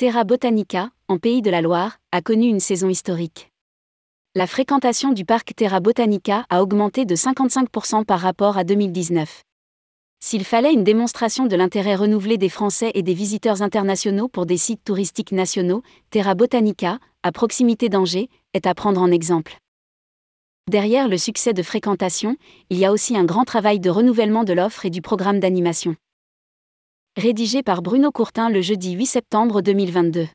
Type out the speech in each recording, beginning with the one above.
Terra Botanica, en Pays de la Loire, a connu une saison historique. La fréquentation du parc Terra Botanica a augmenté de 55% par rapport à 2019. S'il fallait une démonstration de l'intérêt renouvelé des Français et des visiteurs internationaux pour des sites touristiques nationaux, Terra Botanica, à proximité d'Angers, est à prendre en exemple. Derrière le succès de fréquentation, il y a aussi un grand travail de renouvellement de l'offre et du programme d'animation. Rédigé par Bruno Courtin le jeudi 8 septembre 2022.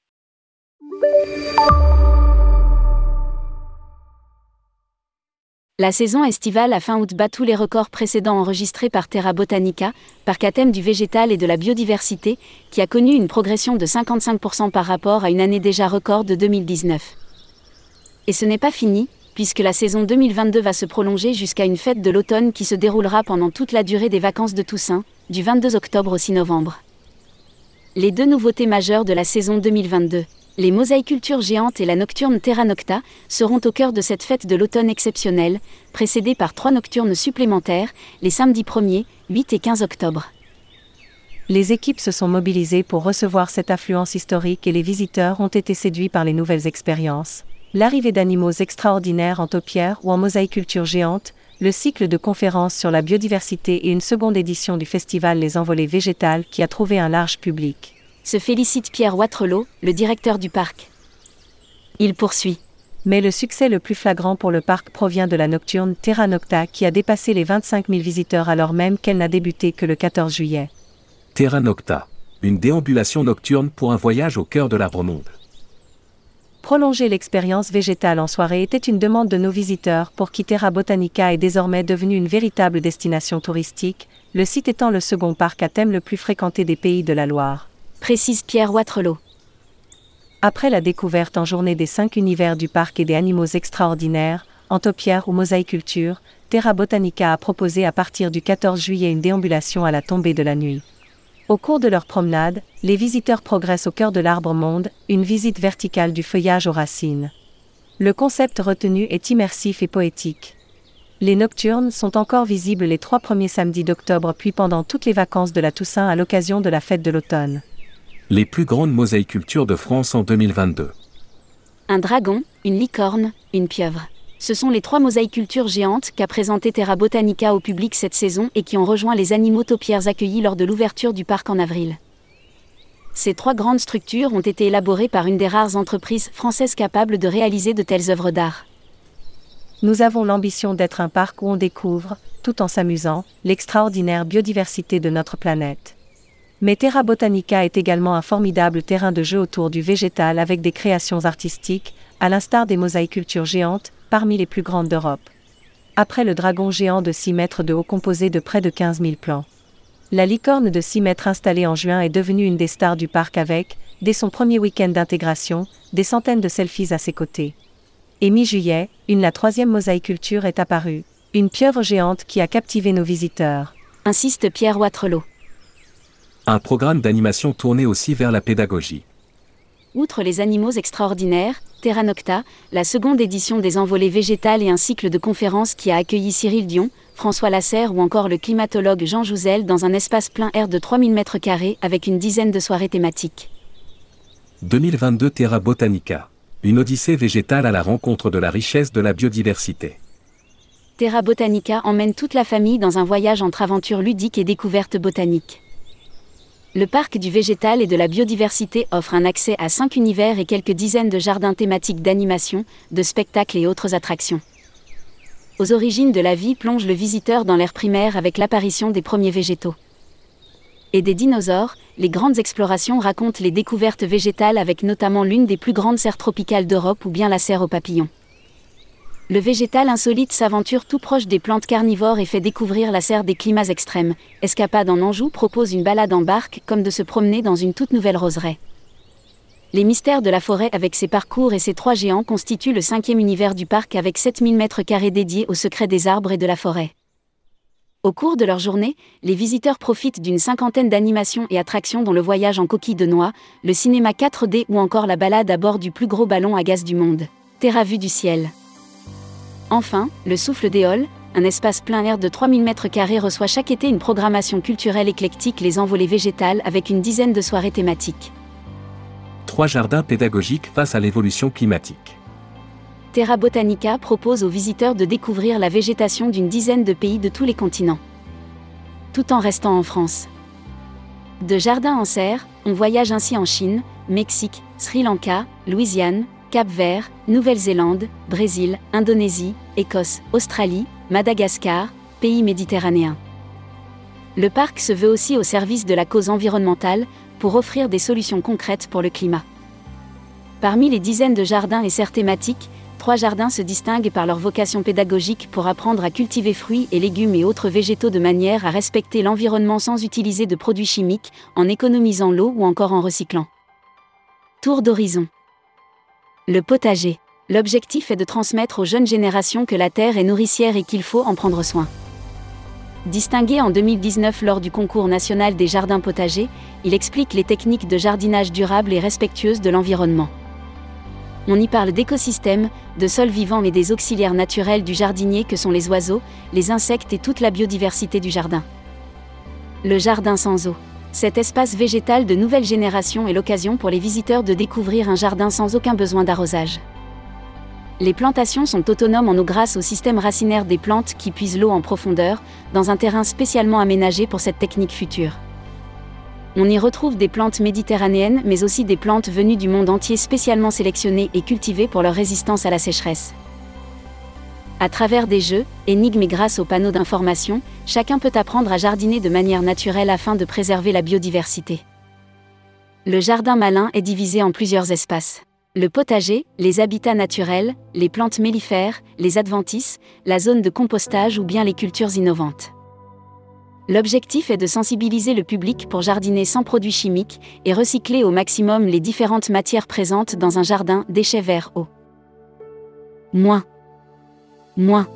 La saison estivale à fin août bat tous les records précédents enregistrés par Terra Botanica, parc à thème du végétal et de la biodiversité, qui a connu une progression de 55% par rapport à une année déjà record de 2019. Et ce n'est pas fini, puisque la saison 2022 va se prolonger jusqu'à une fête de l'automne qui se déroulera pendant toute la durée des vacances de Toussaint, du 22 octobre au 6 novembre. Les deux nouveautés majeures de la saison 2022, les mosaïcultures géantes et la nocturne Terra Nocta, seront au cœur de cette fête de l'automne exceptionnelle, précédée par trois nocturnes supplémentaires, les samedis 1er, 8 et 15 octobre. Les équipes se sont mobilisées pour recevoir cette affluence historique et les visiteurs ont été séduits par les nouvelles expériences l'arrivée d'animaux extraordinaires en taupière ou en mosaïculture géante, le cycle de conférences sur la biodiversité et une seconde édition du festival Les Envolées végétales qui a trouvé un large public. Se félicite Pierre Watrelot, le directeur du parc. Il poursuit. Mais le succès le plus flagrant pour le parc provient de la nocturne Terra Nocta qui a dépassé les 25 000 visiteurs alors même qu'elle n'a débuté que le 14 juillet. Terra Nocta, une déambulation nocturne pour un voyage au cœur de l'arbre monde. Prolonger l'expérience végétale en soirée était une demande de nos visiteurs pour qui Terra Botanica est désormais devenue une véritable destination touristique, le site étant le second parc à thème le plus fréquenté des pays de la Loire. Précise Pierre Watrelot. Après la découverte en journée des cinq univers du parc et des animaux extraordinaires, en taupière ou mosaïculture, Terra Botanica a proposé à partir du 14 juillet une déambulation à la tombée de la nuit. Au cours de leur promenade, les visiteurs progressent au cœur de l'arbre-monde, une visite verticale du feuillage aux racines. Le concept retenu est immersif et poétique. Les nocturnes sont encore visibles les trois premiers samedis d'octobre puis pendant toutes les vacances de la Toussaint à l'occasion de la fête de l'automne. Les plus grandes mosaïcultures de France en 2022. Un dragon, une licorne, une pieuvre. Ce sont les trois mosaïcultures géantes qu'a présenté Terra Botanica au public cette saison et qui ont rejoint les animaux taupières accueillis lors de l'ouverture du parc en avril. Ces trois grandes structures ont été élaborées par une des rares entreprises françaises capables de réaliser de telles œuvres d'art. Nous avons l'ambition d'être un parc où on découvre, tout en s'amusant, l'extraordinaire biodiversité de notre planète. Mais Terra Botanica est également un formidable terrain de jeu autour du végétal avec des créations artistiques, à l'instar des mosaïcultures géantes, parmi les plus grandes d'Europe. Après le dragon géant de 6 mètres de haut composé de près de 15 000 plans. La licorne de 6 mètres installée en juin est devenue une des stars du parc avec, dès son premier week-end d'intégration, des centaines de selfies à ses côtés. Et mi-juillet, une la troisième mosaïculture est apparue, une pieuvre géante qui a captivé nos visiteurs. Insiste Pierre Watrelot. Un programme d'animation tourné aussi vers la pédagogie. Outre les animaux extraordinaires, Terra Nocta, la seconde édition des envolées végétales et un cycle de conférences qui a accueilli Cyril Dion, François Lasserre ou encore le climatologue Jean Jouzel dans un espace plein air de 3000 m2 avec une dizaine de soirées thématiques. 2022 Terra Botanica. Une odyssée végétale à la rencontre de la richesse de la biodiversité. Terra Botanica emmène toute la famille dans un voyage entre aventures ludiques et découvertes botaniques. Le parc du végétal et de la biodiversité offre un accès à cinq univers et quelques dizaines de jardins thématiques d'animation, de spectacles et autres attractions. Aux origines de la vie plonge le visiteur dans l'ère primaire avec l'apparition des premiers végétaux. Et des dinosaures, les grandes explorations racontent les découvertes végétales avec notamment l'une des plus grandes serres tropicales d'Europe ou bien la serre aux papillons. Le végétal insolite s'aventure tout proche des plantes carnivores et fait découvrir la serre des climats extrêmes. Escapade en Anjou propose une balade en barque comme de se promener dans une toute nouvelle roseraie. Les mystères de la forêt avec ses parcours et ses trois géants constituent le cinquième univers du parc avec 7000 mètres carrés dédiés aux secrets des arbres et de la forêt. Au cours de leur journée, les visiteurs profitent d'une cinquantaine d'animations et attractions dont le voyage en coquille de noix, le cinéma 4D ou encore la balade à bord du plus gros ballon à gaz du monde. Terra vue du ciel. Enfin, le Souffle d'Éole, un espace plein air de 3000 m2 reçoit chaque été une programmation culturelle éclectique Les Envolées végétales avec une dizaine de soirées thématiques. Trois jardins pédagogiques face à l'évolution climatique. Terra Botanica propose aux visiteurs de découvrir la végétation d'une dizaine de pays de tous les continents. Tout en restant en France. De jardin en serre, on voyage ainsi en Chine, Mexique, Sri Lanka, Louisiane, Cap-Vert, Nouvelle-Zélande, Brésil, Indonésie, Écosse, Australie, Madagascar, pays méditerranéens. Le parc se veut aussi au service de la cause environnementale, pour offrir des solutions concrètes pour le climat. Parmi les dizaines de jardins et serres thématiques, trois jardins se distinguent par leur vocation pédagogique pour apprendre à cultiver fruits et légumes et autres végétaux de manière à respecter l'environnement sans utiliser de produits chimiques, en économisant l'eau ou encore en recyclant. Tour d'horizon. Le potager. L'objectif est de transmettre aux jeunes générations que la terre est nourricière et qu'il faut en prendre soin. Distingué en 2019 lors du concours national des jardins potagers, il explique les techniques de jardinage durable et respectueuses de l'environnement. On y parle d'écosystèmes, de sols vivants et des auxiliaires naturels du jardinier que sont les oiseaux, les insectes et toute la biodiversité du jardin. Le jardin sans eau. Cet espace végétal de nouvelle génération est l'occasion pour les visiteurs de découvrir un jardin sans aucun besoin d'arrosage. Les plantations sont autonomes en eau grâce au système racinaire des plantes qui puisent l'eau en profondeur, dans un terrain spécialement aménagé pour cette technique future. On y retrouve des plantes méditerranéennes mais aussi des plantes venues du monde entier spécialement sélectionnées et cultivées pour leur résistance à la sécheresse. À travers des jeux, énigmes et grâce aux panneaux d'information, chacun peut apprendre à jardiner de manière naturelle afin de préserver la biodiversité. Le jardin malin est divisé en plusieurs espaces le potager, les habitats naturels, les plantes mellifères, les adventices, la zone de compostage ou bien les cultures innovantes. L'objectif est de sensibiliser le public pour jardiner sans produits chimiques et recycler au maximum les différentes matières présentes dans un jardin déchets verts eau. Moins. Moins.